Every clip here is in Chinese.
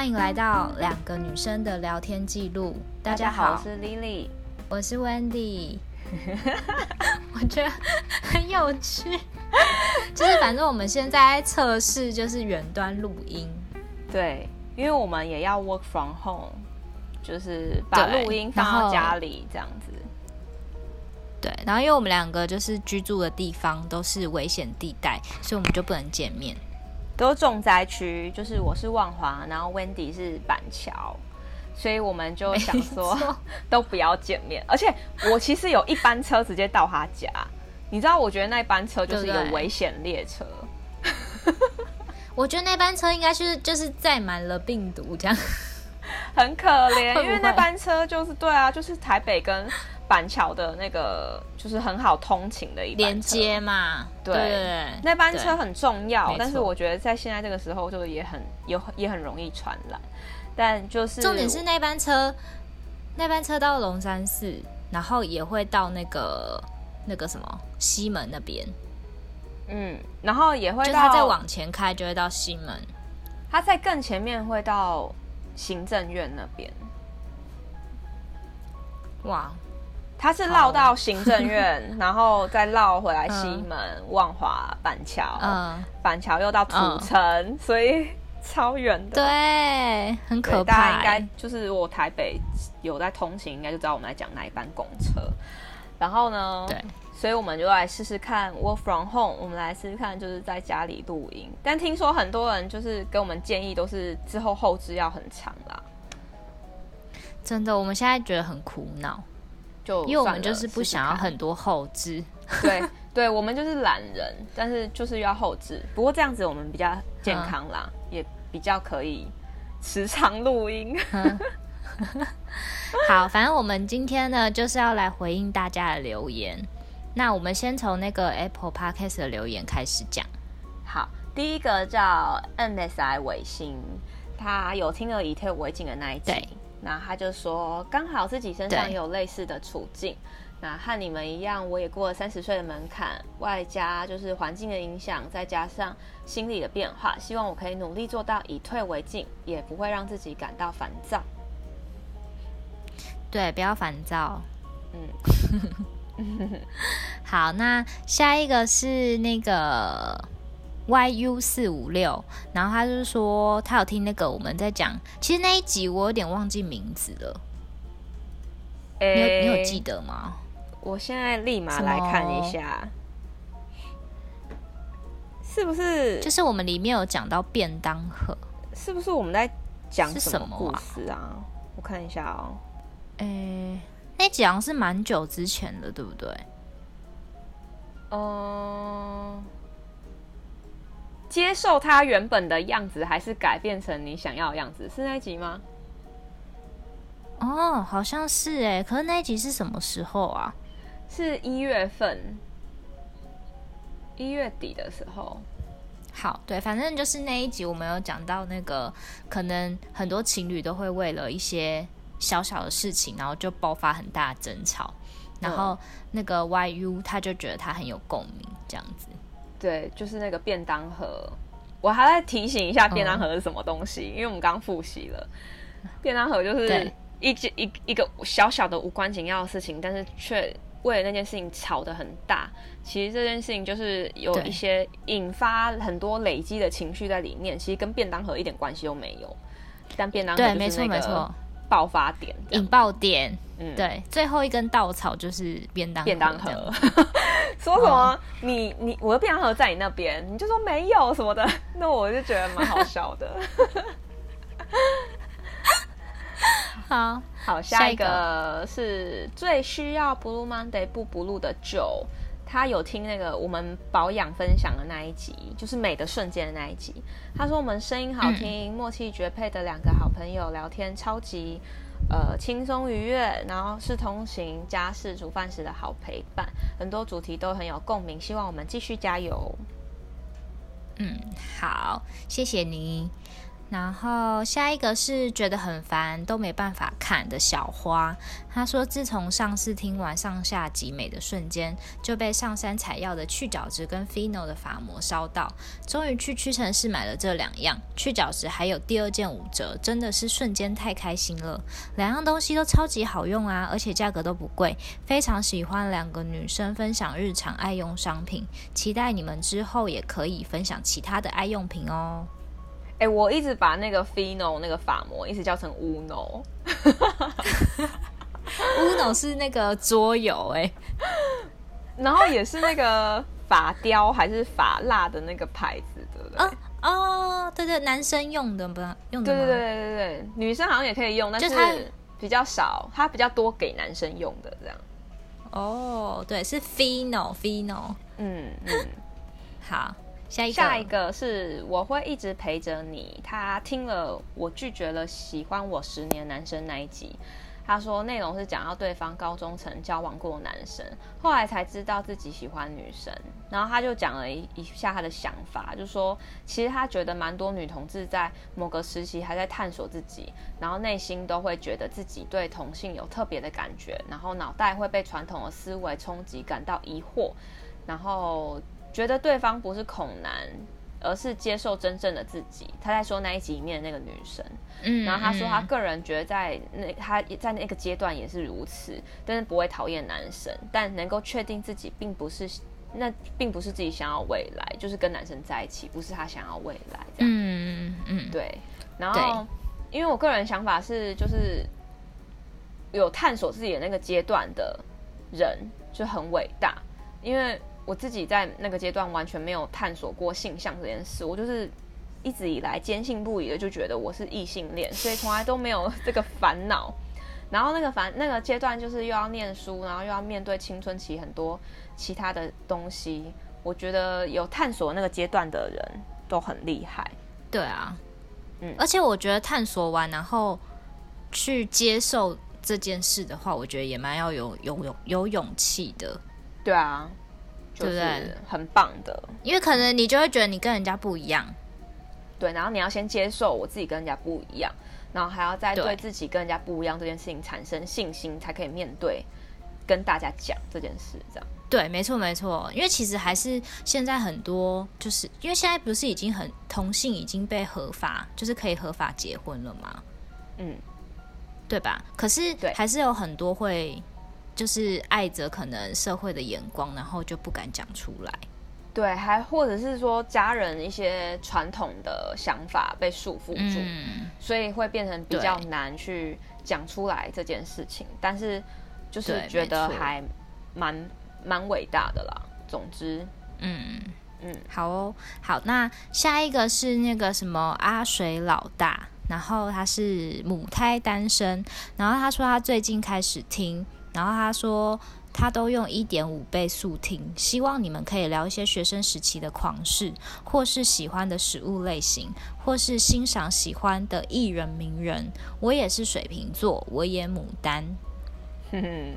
欢迎来到两个女生的聊天记录。大家好，我是 Lily，我是 Wendy。我觉得很有趣，就是反正我们现在在测试，就是远端录音。对，因为我们也要 work from home，就是把录音放到家里这样子。对，然后因为我们两个就是居住的地方都是危险地带，所以我们就不能见面。都是重灾区，就是我是万华，然后 Wendy 是板桥，所以我们就想说 都不要见面。而且我其实有一班车直接到他家，你知道？我觉得那班车就是一个危险列车。对 对我觉得那班车应该是就是载满了病毒，这样 很可怜。因为那班车就是对啊，就是台北跟。板桥的那个就是很好通勤的一连接嘛，对，那班车很重要，但是我觉得在现在这个时候就也很有也很容易传染。但就是重点是那班车，那班车到龙山寺，然后也会到那个那个什么西门那边，嗯，然后也会到，就他再往前开就会到西门，他在更前面会到行政院那边，哇。他是绕到行政院，然后再绕回来西门、嗯、万华、板桥，嗯，板桥又到土城，嗯、所以超远的，对，很可怕。大家应该就是我台北有在通勤，应该就知道我们在讲哪一班公车。然后呢，对，所以我们就来试试看 work from home，我们来试试看就是在家里录音。但听说很多人就是给我们建议，都是之后后置要很长啦。真的，我们现在觉得很苦恼。就因为我们就是不想要很多后置，对对，我们就是懒人，但是就是要后置。不过这样子我们比较健康啦，嗯、也比较可以时常录音。嗯、好，反正我们今天呢就是要来回应大家的留言。那我们先从那个 Apple Podcast 的留言开始讲。好，第一个叫 MSI 伟星，他有听了以退为进的那一集。那他就说，刚好自己身上有类似的处境，那和你们一样，我也过了三十岁的门槛，外加就是环境的影响，再加上心理的变化，希望我可以努力做到以退为进，也不会让自己感到烦躁。对，不要烦躁。嗯，好，那下一个是那个。Yu 四五六，然后他就是说他有听那个我们在讲，其实那一集我有点忘记名字了，欸、你有你有记得吗？我现在立马来看一下，是不是？就是我们里面有讲到便当盒，是不是我们在讲什么故事啊？啊我看一下哦，诶、欸，那集好像是蛮久之前的，对不对？嗯。接受他原本的样子，还是改变成你想要的样子？是那一集吗？哦，好像是哎。可是那一集是什么时候啊？是一月份，一月底的时候。好，对，反正就是那一集，我们有讲到那个，可能很多情侣都会为了一些小小的事情，然后就爆发很大的争吵。然后那个 YU 他就觉得他很有共鸣，这样子。对，就是那个便当盒，我还在提醒一下便当盒是什么东西，嗯、因为我们刚复习了，便当盒就是一件一一个小小的无关紧要的事情，但是却为了那件事情吵得很大。其实这件事情就是有一些引发很多累积的情绪在里面，其实跟便当盒一点关系都没有，但便当盒就是那个爆发点、引爆点。嗯，对，最后一根稻草就是便当盒，便当盒。说什么？哦、你你我的便当盒在你那边，你就说没有什么的，那我就觉得蛮好笑的。好好，下一个是最需要 Blue Monday 不 Blue 的 Joe，他有听那个我们保养分享的那一集，就是美的瞬间的那一集。他说我们声音好听，默契绝配的两个好朋友聊天超级。呃，轻松愉悦，然后是通行家事煮饭时的好陪伴，很多主题都很有共鸣，希望我们继续加油。嗯，好，谢谢你。然后下一个是觉得很烦都没办法看的小花，他说自从上次听完上下集美的瞬间，就被上山采药的去角质跟 Fino 的发膜烧到，终于去屈臣氏买了这两样，去角质还有第二件五折，真的是瞬间太开心了。两样东西都超级好用啊，而且价格都不贵，非常喜欢两个女生分享日常爱用商品，期待你们之后也可以分享其他的爱用品哦。哎、欸，我一直把那个 Fino 那个发膜一直叫成 Uno，Uno 是那个桌游哎，然后也是那个发雕还是发蜡的那个牌子，对不对？哦哦，对对，男生用的不用的，对对对对对，女生好像也可以用，但是比较少，它比较多给男生用的这样。哦，对，是 Fino Fino，嗯嗯，好。下一个，下一个是我会一直陪着你。他听了我拒绝了喜欢我十年男生那一集，他说内容是讲到对方高中曾交往过男生，后来才知道自己喜欢女生。然后他就讲了一一下他的想法，就说其实他觉得蛮多女同志在某个时期还在探索自己，然后内心都会觉得自己对同性有特别的感觉，然后脑袋会被传统的思维冲击，感到疑惑，然后。觉得对方不是恐男，而是接受真正的自己。他在说那一集里面的那个女生，嗯，然后他说他个人觉得在那他在那个阶段也是如此，但是不会讨厌男生，但能够确定自己并不是那并不是自己想要未来，就是跟男生在一起，不是他想要未来这样，嗯嗯，对。然后因为我个人想法是，就是有探索自己的那个阶段的人就很伟大，因为。我自己在那个阶段完全没有探索过性向这件事，我就是一直以来坚信不疑的就觉得我是异性恋，所以从来都没有这个烦恼。然后那个烦那个阶段就是又要念书，然后又要面对青春期很多其他的东西。我觉得有探索那个阶段的人都很厉害。对啊，嗯，而且我觉得探索完然后去接受这件事的话，我觉得也蛮要有有有有勇气的。对啊。对不对？很棒的，因为可能你就会觉得你跟人家不一样，对，然后你要先接受我自己跟人家不一样，然后还要再对自己跟人家不一样这件事情产生信心，才可以面对跟大家讲这件事。这样对，没错没错，因为其实还是现在很多，就是因为现在不是已经很同性已经被合法，就是可以合法结婚了吗？嗯，对吧？可是还是有很多会。就是爱着可能社会的眼光，然后就不敢讲出来。对，还或者是说家人一些传统的想法被束缚住，嗯，所以会变成比较难去讲出来这件事情。但是就是觉得还蛮蛮伟大的啦。总之，嗯嗯，好哦，好，那下一个是那个什么阿水老大，然后他是母胎单身，然后他说他最近开始听。然后他说，他都用一点五倍速听，希望你们可以聊一些学生时期的狂事，或是喜欢的食物类型，或是欣赏喜欢的艺人名人。我也是水瓶座，我也牡丹。哼 哼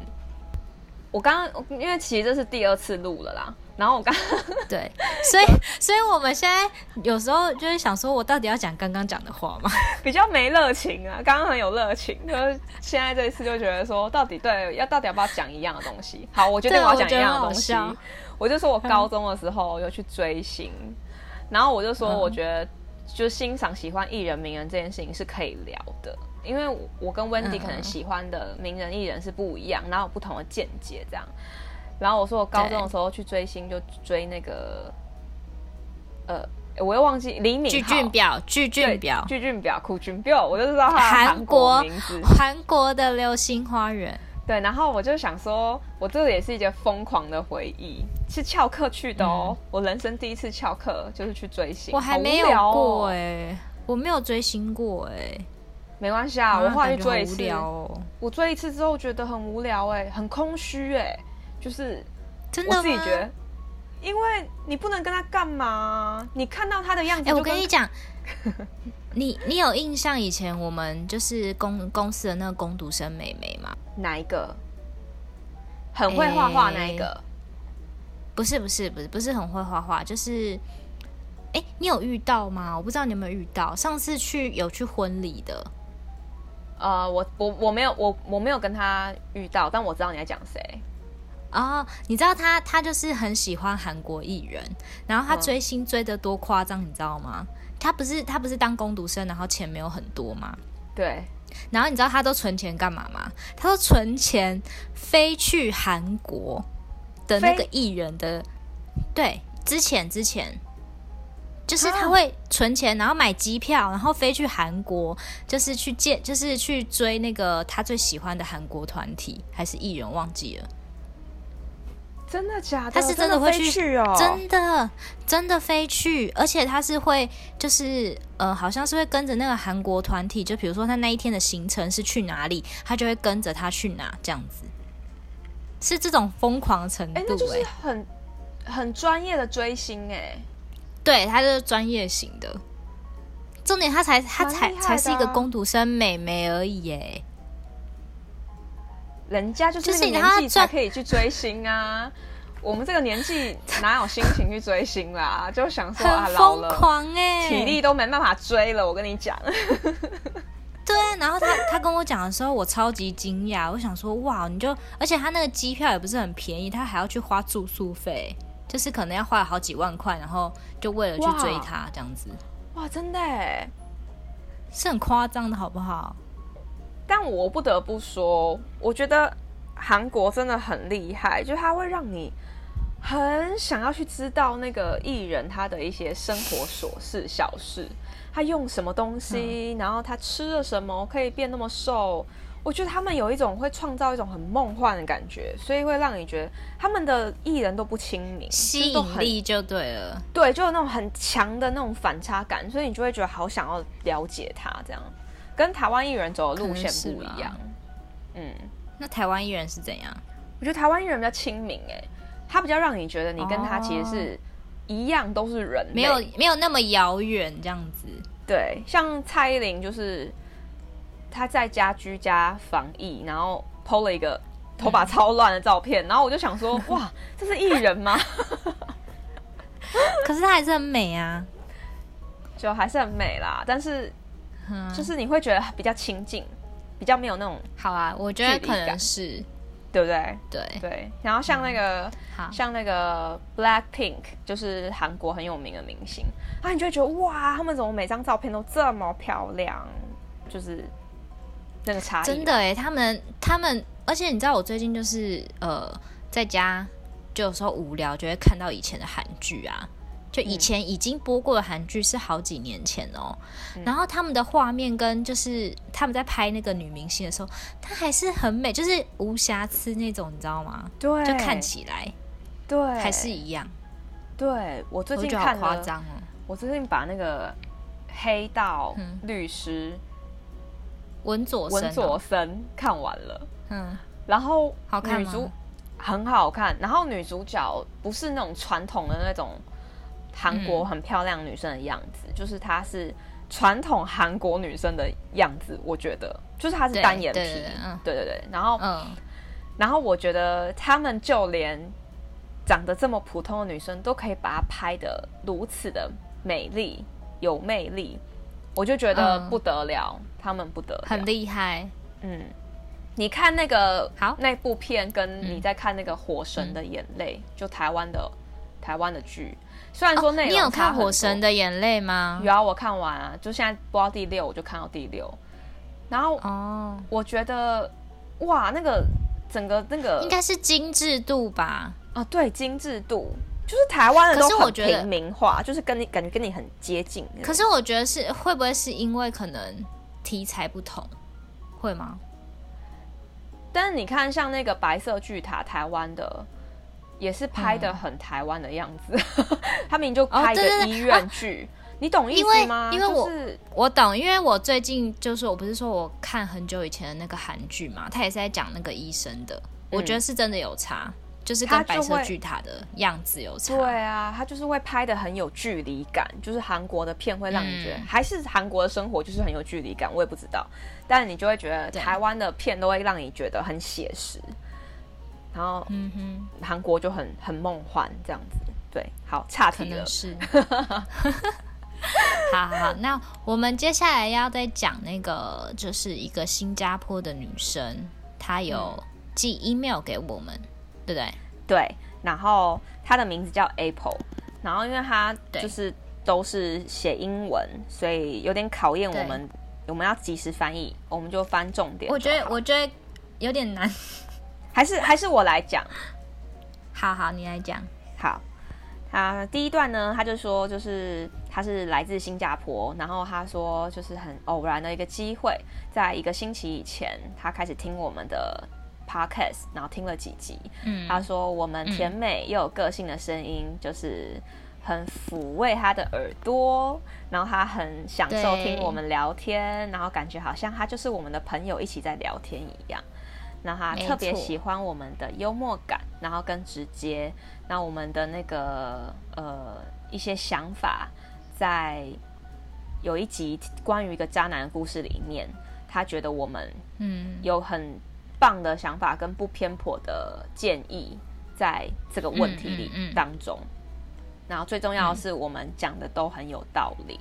我刚刚因为其实这是第二次录了啦。然后我刚 对，所以所以我们现在有时候就是想说，我到底要讲刚刚讲的话吗？比较没热情啊，刚刚很有热情，就是现在这一次就觉得说，到底对要到底要不要讲一样的东西？好，我决定我要讲一样的东西。我，我就说我高中的时候有去追星，嗯、然后我就说我觉得就欣赏喜欢艺人名人这件事情是可以聊的，因为我跟 Wendy 可能喜欢的名人艺人是不一样，然后有不同的见解这样。然后我说我高中的时候去追星，就追那个，呃，我又忘记李敏镐、具俊表、具俊表、具俊表、苦俊表，我就知道他韩国名字，韩国的流星花园。对，然后我就想说，我这个也是一件疯狂的回忆，是翘课去的哦、嗯。我人生第一次翘课就是去追星，我还没有过哎、欸，我没有追星过哎、欸，没关系啊，我后来去追一次，哦、我追一次之后觉得很无聊哎、欸，很空虚哎、欸。就是真的，我自己觉得，因为你不能跟他干嘛？你看到他的样子，哎，我跟你讲，你你有印象以前我们就是公公司的那个工读生妹妹吗？哪一个？很会画画那一个？不是不是不是不是很会画画，就是哎、欸，你有遇到吗？我不知道你有没有遇到。上次去有去婚礼的，呃，我我我没有我我没有跟他遇到，但我知道你在讲谁。哦，你知道他他就是很喜欢韩国艺人，然后他追星追得多夸张，你知道吗？他不是他不是当工读生，然后钱没有很多吗？对。然后你知道他都存钱干嘛吗？他都存钱飞去韩国的那个艺人的，对，之前之前。就是他会存钱，然后买机票，然后飞去韩国，就是去见，就是去追那个他最喜欢的韩国团体还是艺人，忘记了。真的假的？他是真的会去，去哦，真的真的飞去，而且他是会，就是呃，好像是会跟着那个韩国团体，就比如说他那一天的行程是去哪里，他就会跟着他去哪，这样子，是这种疯狂的程度，欸，哎，那就是很很专业的追星，哎。对，她就是专业型的，重点她才她才才是一个工读生美眉而已耶，人家就是那个年纪才可以去追星啊，我们这个年纪哪有心情去追星啦？就想说啊，老了，体力都没办法追了，我跟你讲。对啊，然后他他跟我讲的时候，我超级惊讶，我想说哇，你就而且他那个机票也不是很便宜，他还要去花住宿费。就是可能要花了好几万块，然后就为了去追他这样子。哇，真的哎，是很夸张的，好不好？但我不得不说，我觉得韩国真的很厉害，就他会让你很想要去知道那个艺人他的一些生活琐事小事，他用什么东西，嗯、然后他吃了什么可以变那么瘦。我觉得他们有一种会创造一种很梦幻的感觉，所以会让你觉得他们的艺人都不亲民，吸引力就对了。对，就有那种很强的那种反差感，所以你就会觉得好想要了解他，这样跟台湾艺人走的路线不一样。嗯，那台湾艺人是怎样？我觉得台湾艺人比较亲民，哎，他比较让你觉得你跟他其实是一样，都是人，没有没有那么遥远这样子。对，像蔡依林就是。他在家居家防疫，然后 PO 了一个头发超乱的照片，嗯、然后我就想说，哇，这是艺人吗？可是他还是很美啊，就还是很美啦。但是，就是你会觉得比较亲近，比较没有那种好啊。我觉得可能是，对不对？对对。然后像那个，嗯、像那个 Blackpink，就是韩国很有名的明星啊，你就会觉得哇，他们怎么每张照片都这么漂亮？就是。那个差真的哎，他们他们，而且你知道，我最近就是呃，在家就有时候无聊，就会看到以前的韩剧啊，就以前已经播过的韩剧是好几年前哦，嗯、然后他们的画面跟就是他们在拍那个女明星的时候，她还是很美，就是无瑕疵那种，你知道吗？对，就看起来。对。还是一样。对，我最近看了，好夸张哦，我最近把那个黑道律师。嗯文佐文佐森看完了，嗯，然后好看女主很好看，然后女主角不是那种传统的那种韩国很漂亮女生的样子，嗯、就是她是传统韩国女生的样子，我觉得就是她是单眼皮，对对对，嗯、对对对，然后嗯，然后我觉得他们就连长得这么普通的女生都可以把她拍的如此的美丽有魅力，我就觉得不得了。嗯他们不得了，很厉害。嗯，你看那个好那部片，跟你在看那个《火神的眼泪》，嗯，就台湾的台湾的剧。虽然说那，哦，你有看《火神的眼泪》吗？有啊，我看完啊，就现在播到第六，我就看到第六。然后哦，我觉得哇，那个整个那个应该是精致度吧？啊，对，精致度。就是台湾人都很平民化，就是跟你感觉跟你很接近。可是我觉得是会不会是因为可能？题材不同，会吗？但是你看，像那个白色巨塔，台湾的也是拍的很台湾的样子。嗯、他们就拍的医院剧，你懂意思吗？因为我、就是、我懂，因为我最近就是我不是说我看很久以前的那个韩剧嘛，他也是在讲那个医生的，嗯、我觉得是真的有差。就是跟白色巨塔的样子有差。对啊，它就是会拍的很有距离感，就是韩国的片会让你觉得，嗯、还是韩国的生活就是很有距离感，我也不知道，但你就会觉得台湾的片都会让你觉得很写实，然后，嗯哼，韩国就很很梦幻这样子，对，好，差题了。是。好好好，那我们接下来要再讲那个，就是一个新加坡的女生，她有寄 email 给我们，对不对？对，然后他的名字叫 Apple，然后因为他就是都是写英文，所以有点考验我们，我们要及时翻译，我们就翻重点。我觉得我觉得有点难，还是还是我来讲。好好，你来讲。好，他第一段呢，他就说就是。他是来自新加坡，然后他说就是很偶然的一个机会，在一个星期以前，他开始听我们的 podcast，然后听了几集。嗯，他说我们甜美又有个性的声音，就是很抚慰他的耳朵，然后他很享受听我们聊天，然后感觉好像他就是我们的朋友一起在聊天一样。那他特别喜欢我们的幽默感，然后更直接，那我们的那个呃一些想法。在有一集关于一个渣男的故事里面，他觉得我们嗯有很棒的想法跟不偏颇的建议，在这个问题里当中，然后最重要的是我们讲的都很有道理。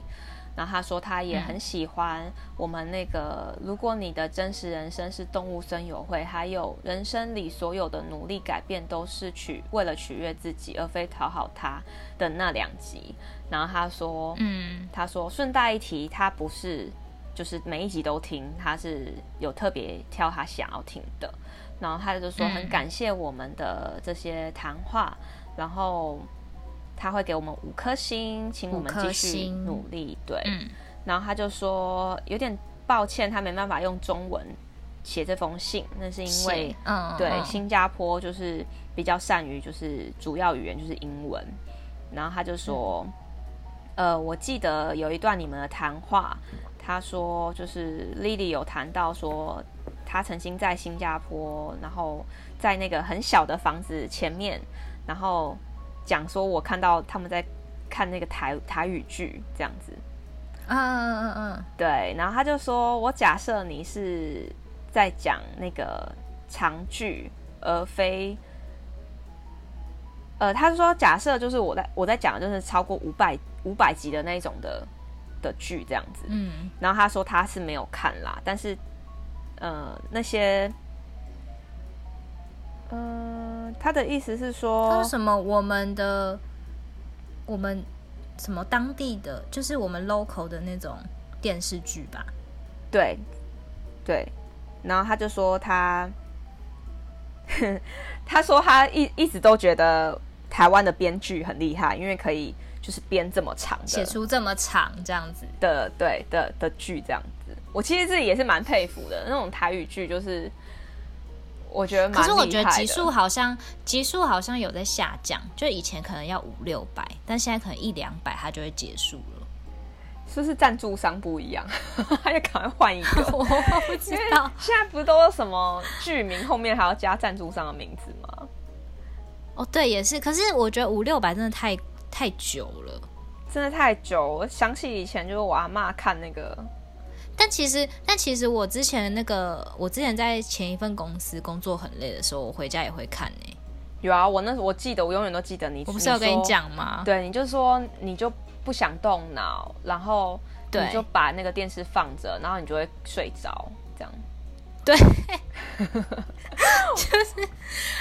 然后他说，他也很喜欢我们那个，如果你的真实人生是动物森友会，还有人生里所有的努力改变都是取为了取悦自己，而非讨好他的那两集。然后他说，嗯，他说顺带一提，他不是就是每一集都听，他是有特别挑他想要听的。然后他就说很感谢我们的这些谈话，然后。他会给我们五颗星，请我们继续努力。对、嗯，然后他就说有点抱歉，他没办法用中文写这封信，那是因为，嗯，对嗯，新加坡就是比较善于就是主要语言就是英文。然后他就说，嗯、呃，我记得有一段你们的谈话，他说就是 Lily 有谈到说，他曾经在新加坡，然后在那个很小的房子前面，然后。讲说，我看到他们在看那个台台语剧这样子，嗯嗯嗯嗯，对。然后他就说，我假设你是在讲那个长剧，而非，呃，他说假设就是我在我在讲的就是超过五百五百集的那种的的剧这样子，嗯。然后他说他是没有看啦，但是，呃，那些，嗯、呃。他的意思是说，他说什么？我们的，我们什么当地的，就是我们 local 的那种电视剧吧？对，对。然后他就说他，他说他一一直都觉得台湾的编剧很厉害，因为可以就是编这么长的，写出这么长这样子的，对的的剧这样子。我其实自己也是蛮佩服的，那种台语剧就是。我觉得蛮可是我觉得集数好像集数好像有在下降，就以前可能要五六百，但现在可能一两百它就会结束了。是不是赞助商不一样？他就赶快换一个？我不知道。现在不都什么剧名后面还要加赞助商的名字吗？哦，对，也是。可是我觉得五六百真的太太久了，真的太久。我想起以前就是我阿妈看那个。但其实，但其实我之前那个，我之前在前一份公司工作很累的时候，我回家也会看呢、欸。有啊，我那我记得，我永远都记得你。我不是有跟你讲吗？对，你就说你就不想动脑，然后你就把那个电视放着，然后你就会睡着，这样。对，就是，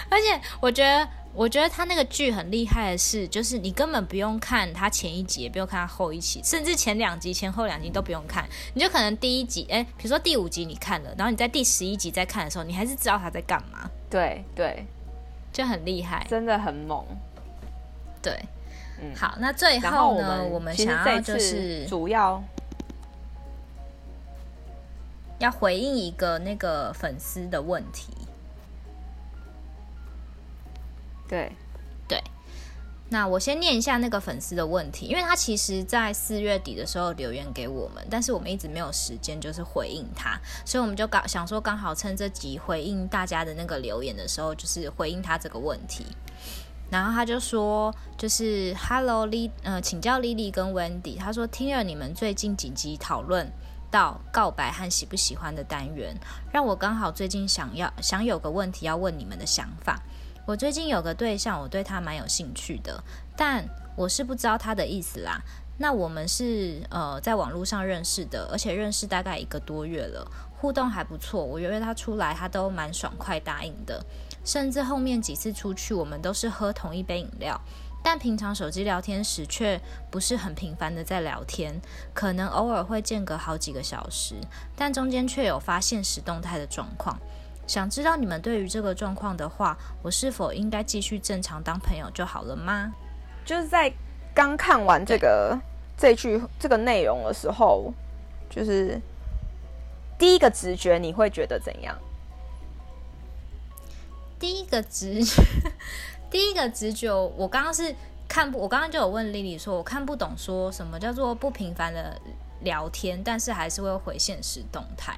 而且我觉得。我觉得他那个剧很厉害的是，就是你根本不用看他前一集，也不用看他后一集，甚至前两集、前后两集都不用看，你就可能第一集，哎，比如说第五集你看了，然后你在第十一集再看的时候，你还是知道他在干嘛。对对，就很厉害，真的很猛。对，嗯，好，那最后呢，我们，我们想要就是主要要回应一个那个粉丝的问题。对，对，那我先念一下那个粉丝的问题，因为他其实在四月底的时候留言给我们，但是我们一直没有时间就是回应他，所以我们就刚想说刚好趁这集回应大家的那个留言的时候，就是回应他这个问题。然后他就说，就是 Hello Li，呃，请教 Lily 跟 Wendy，他说听了你们最近几集讨论到告白和喜不喜欢的单元，让我刚好最近想要想有个问题要问你们的想法。我最近有个对象，我对他蛮有兴趣的，但我是不知道他的意思啦。那我们是呃在网络上认识的，而且认识大概一个多月了，互动还不错。我约他出来，他都蛮爽快答应的，甚至后面几次出去，我们都是喝同一杯饮料。但平常手机聊天时，却不是很频繁的在聊天，可能偶尔会间隔好几个小时，但中间却有发现实动态的状况。想知道你们对于这个状况的话，我是否应该继续正常当朋友就好了吗？就是在刚看完这个这句这个内容的时候，就是第一个直觉你会觉得怎样？第一个直觉。第一个直觉，我刚刚是看不，我刚刚就有问 Lily 说，我看不懂说什么叫做不频繁的聊天，但是还是会回现实动态。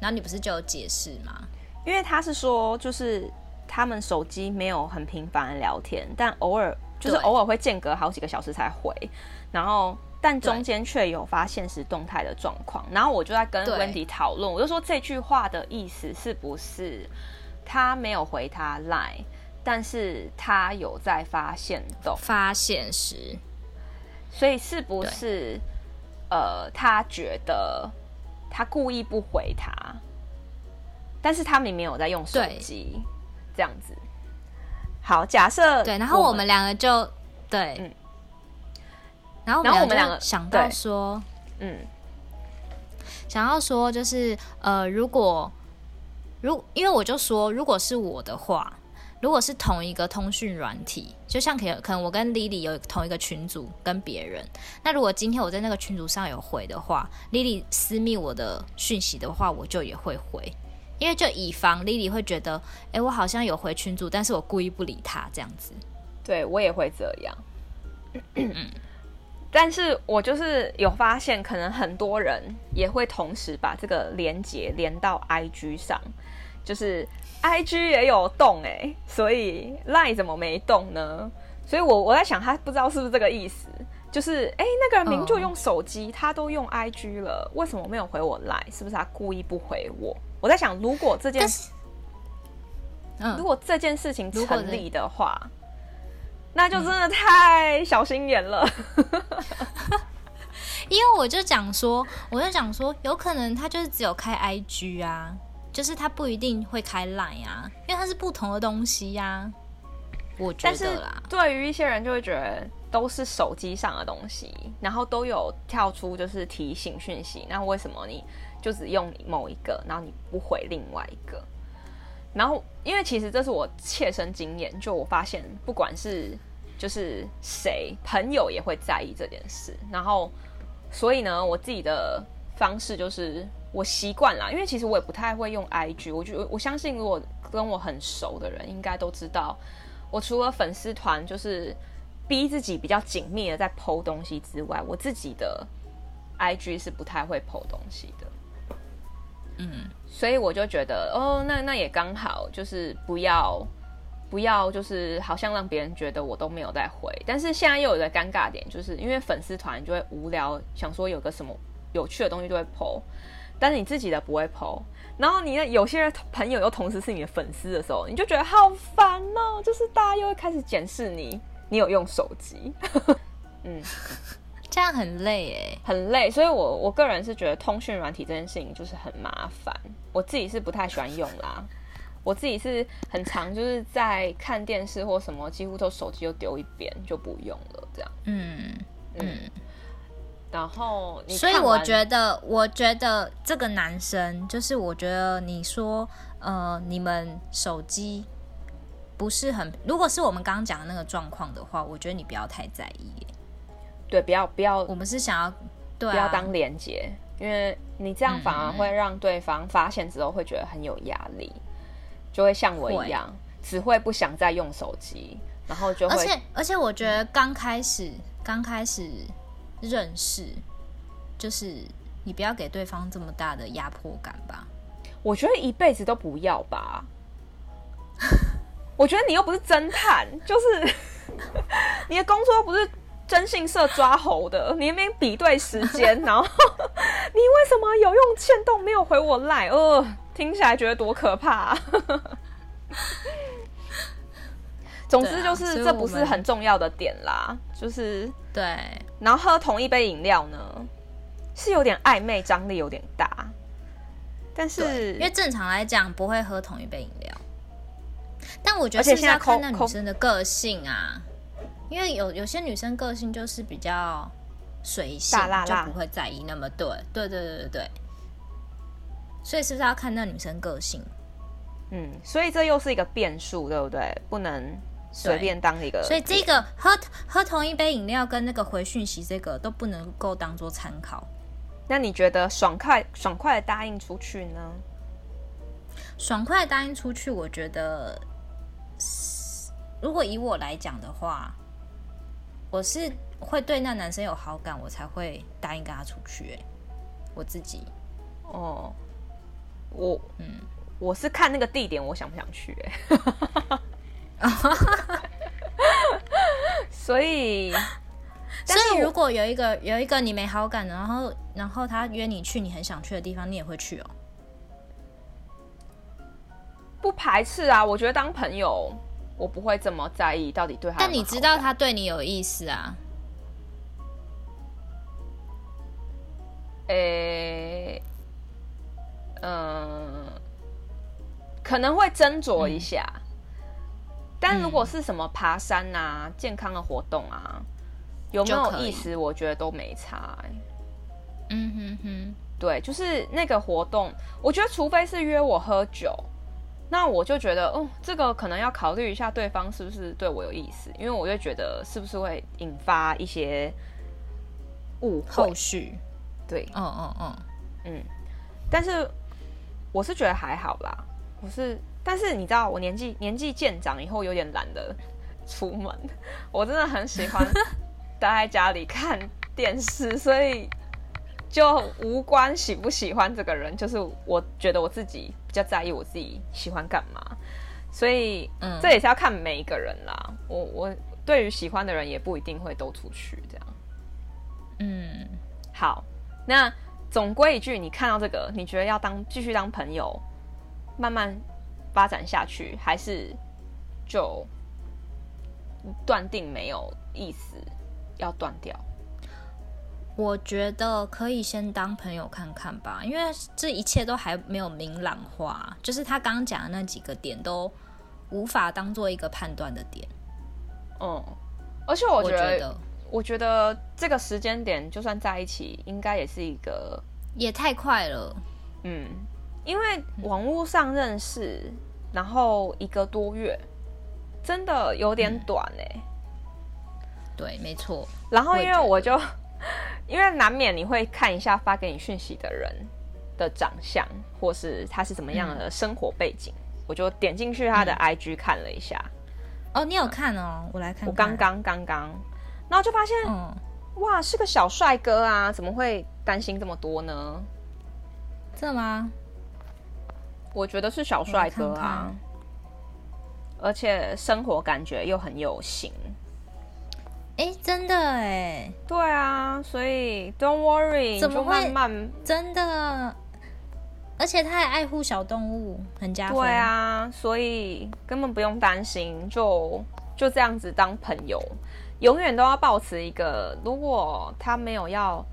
然后你不是就有解释吗？因为他是说，就是他们手机没有很频繁的聊天，但偶尔就是偶尔会间隔好几个小时才回，然后但中间却有发现实动态的状况。然后我就在跟 Wendy 讨论，我就说这句话的意思是不是他没有回他 Line？但是他有在发现动发现时，所以是不是呃，他觉得他故意不回他，但是他明明有在用手机，这样子。好，假设对，然后我们两个就对，嗯，然后然后我们两个想到说，嗯，想要说就是呃，如果如因为我就说，如果是我的话。如果是同一个通讯软体，就像可可能我跟 Lily 有同一个群组跟别人，那如果今天我在那个群组上有回的话，Lily 私密我的讯息的话，我就也会回，因为就以防 Lily 会觉得，哎，我好像有回群组，但是我故意不理他这样子。对，我也会这样。但是我就是有发现，可能很多人也会同时把这个连接连到 IG 上，就是。I G 也有动哎、欸，所以 Line 怎么没动呢？所以我我在想，他不知道是不是这个意思，就是哎、欸，那个人明就用手机，他都用 I G 了，为什么没有回我 Line？是不是他故意不回我？我在想，如果这件事，嗯，如果这件事情成立的话，那就真的太小心眼了。因为我就讲说，我就讲说，有可能他就是只有开 I G 啊。就是它不一定会开 Line 啊，因为它是不同的东西呀、啊。我觉得啦，对于一些人就会觉得都是手机上的东西，然后都有跳出就是提醒讯息，那为什么你就只用某一个，然后你不回另外一个？然后因为其实这是我切身经验，就我发现不管是就是谁朋友也会在意这件事，然后所以呢，我自己的方式就是。我习惯了，因为其实我也不太会用 IG。我觉得我相信，如果跟我很熟的人，应该都知道，我除了粉丝团就是逼自己比较紧密的在 PO 东西之外，我自己的 IG 是不太会 PO 东西的。嗯，所以我就觉得，哦，那那也刚好，就是不要不要，就是好像让别人觉得我都没有在回。但是现在又有个尴尬点，就是因为粉丝团就会无聊，想说有个什么有趣的东西就会 PO。但是你自己的不会 po，然后你的有些朋友又同时是你的粉丝的时候，你就觉得好烦哦。就是大家又会开始检视你，你有用手机，嗯，这样很累哎，很累。所以我我个人是觉得通讯软体这件事情就是很麻烦，我自己是不太喜欢用啦。我自己是很常就是在看电视或什么，几乎都手机就丢一边就不用了，这样。嗯嗯。嗯然后，所以我觉得，我觉得这个男生就是，我觉得你说，呃，你们手机不是很，如果是我们刚刚讲的那个状况的话，我觉得你不要太在意。对，不要不要，我们是想要，对啊，不要当连接，因为你这样反而会让对方发现之后会觉得很有压力，就会像我一样，只会不想再用手机，然后就会，而且而且我觉得刚开始，刚开始。认识，就是你不要给对方这么大的压迫感吧。我觉得一辈子都不要吧。我觉得你又不是侦探，就是 你的工作又不是征信社抓猴的，你那边比对时间，然后你为什么有用欠动没有回我赖？呃，听起来觉得多可怕啊。总之就是这不是很重要的点啦，就是对。然后喝同一杯饮料呢，是有点暧昧，张力有点大。但是，因为正常来讲不会喝同一杯饮料，但我觉得是不是要看那女生的个性啊，因为有有些女生个性就是比较随性，大辣辣就不会在意那么多。对对对对对，所以是不是要看那女生个性？嗯，所以这又是一个变数，对不对？不能随便当一个。所以这个喝喝同一杯饮料跟那个回讯息，这个都不能够当做参考。那你觉得爽快爽快的答应出去呢？爽快的答应出去，我觉得，如果以我来讲的话，我是会对那男生有好感，我才会答应跟他出去。欸。我自己，哦，我嗯，我是看那个地点，我想不想去？哎，所以。但是，如果有一个有一个你没好感的，然后然后他约你去你很想去的地方，你也会去哦？不排斥啊，我觉得当朋友，我不会这么在意到底对他。但你知道他对你有意思啊？诶、欸，嗯，可能会斟酌一下。嗯、但如果是什么爬山啊、健康的活动啊。有没有意思？我觉得都没差、欸。嗯哼哼，对，就是那个活动，我觉得除非是约我喝酒，那我就觉得，哦，这个可能要考虑一下对方是不是对我有意思，因为我就觉得是不是会引发一些误会后续。对，嗯嗯嗯嗯。但是我是觉得还好啦，我是，但是你知道，我年纪年纪渐长以后，有点懒得出门。我真的很喜欢。待在家里看电视，所以就无关喜不喜欢这个人，就是我觉得我自己比较在意我自己喜欢干嘛，所以嗯，这也是要看每一个人啦。我我对于喜欢的人也不一定会都出去这样。嗯，好，那总归一句，你看到这个，你觉得要当继续当朋友，慢慢发展下去，还是就断定没有意思？要断掉，我觉得可以先当朋友看看吧，因为这一切都还没有明朗化，就是他刚刚讲的那几个点都无法当做一个判断的点。嗯，而且我觉得，我觉得，我觉得这个时间点就算在一起，应该也是一个也太快了。嗯，因为网络上认识，然后一个多月，真的有点短哎、欸。嗯对，没错。然后因为我就，因为难免你会看一下发给你讯息的人的长相，或是他是怎么样的生活背景，嗯、我就点进去他的 IG 看了一下。嗯、哦，你有看哦？嗯、我来看，看。我刚刚刚刚，然后就发现，嗯、哇，是个小帅哥啊！怎么会担心这么多呢？真的吗？我觉得是小帅哥啊，看看而且生活感觉又很有型。哎，真的哎，对啊，所以 don't worry，怎么会慢慢真的？而且他还爱护小动物，很加分。对啊，所以根本不用担心，就就这样子当朋友，永远都要保持一个，如果他没有要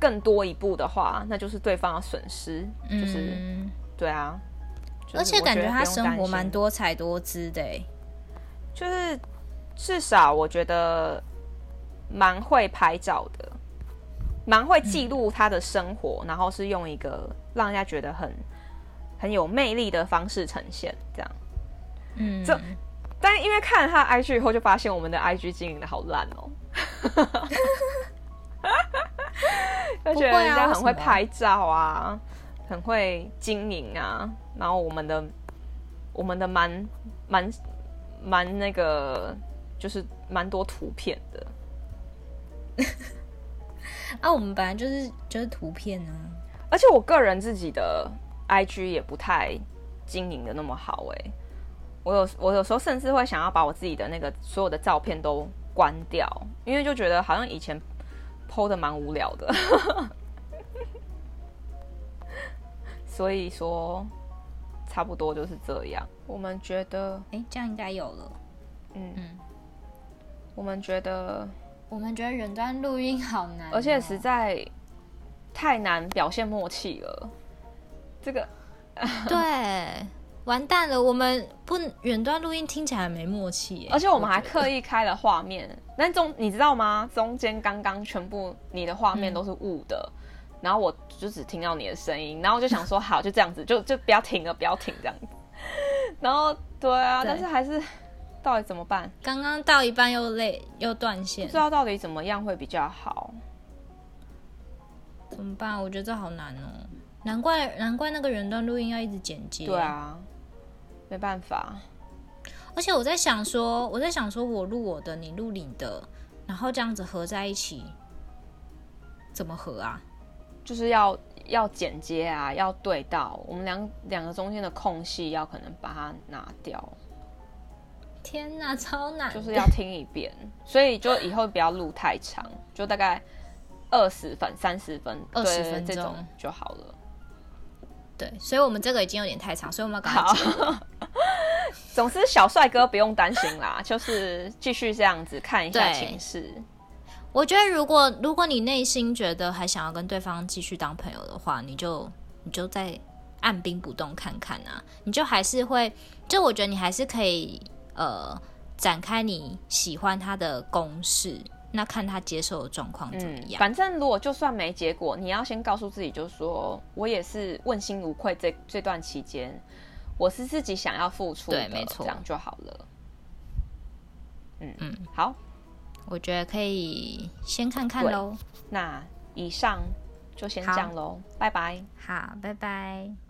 更多一步的话，那就是对方的损失。就是、嗯、对啊，就是、而且感觉他生活蛮多彩多姿的，就是。至少我觉得蛮会拍照的，蛮会记录他的生活，嗯、然后是用一个让人家觉得很很有魅力的方式呈现，这样。嗯，这但因为看了他的 IG 以后，就发现我们的 IG 经营的好烂哦，就觉得人家很会拍照啊，很会经营啊，然后我们的我们的蛮蛮蛮那个。就是蛮多图片的，啊，我们本来就是就是图片啊，而且我个人自己的 IG 也不太经营的那么好哎、欸，我有我有时候甚至会想要把我自己的那个所有的照片都关掉，因为就觉得好像以前 PO 的蛮无聊的，所以说差不多就是这样。我们觉得，哎、欸，这样应该有了。嗯嗯，我们觉得，我们觉得远端录音好难，而且实在太难表现默契了。这个，对。完蛋了，我们不远端录音听起来没默契，而且我们还刻意开了画面，那中你知道吗？中间刚刚全部你的画面都是雾的，嗯，然后我就只听到你的声音，然后我就想说好，就这样子，就就不要停了，不要停这样子。然后对啊对，但是还是到底怎么办？刚刚到一半又累又断线，不知道到底怎么样会比较好？怎么办？我觉得这好难哦。难怪难怪那个远端录音要一直剪接。对啊，没办法。而且我在想说，我在想说，我录我的，你录你的，然后这样子合在一起，怎么合啊？就是要要剪接啊，要对到我们两两个中间的空隙，要可能把它拿掉。天哪，超难！就是要听一遍，所以就以后不要录太长，就大概二十分、三十分、二十分钟这种就好了。对，所以我们这个已经有点太长，所以我们要赶快。总之，小帅哥不用担心啦，就是继续这样子看一下情势。我觉得，如果如果你内心觉得还想要跟对方继续当朋友的话，你就你就再按兵不动看看啊，你就还是会，就我觉得你还是可以呃展开你喜欢他的攻势。那看他接受的状况怎么样？嗯，反正如果就算没结果，你要先告诉自己，就是说我也是问心无愧这。这这段期间，我是自己想要付出的，对，没错，这样就好了。嗯嗯，好，我觉得可以先看看喽。那以上就先这样喽，拜拜。好，拜拜。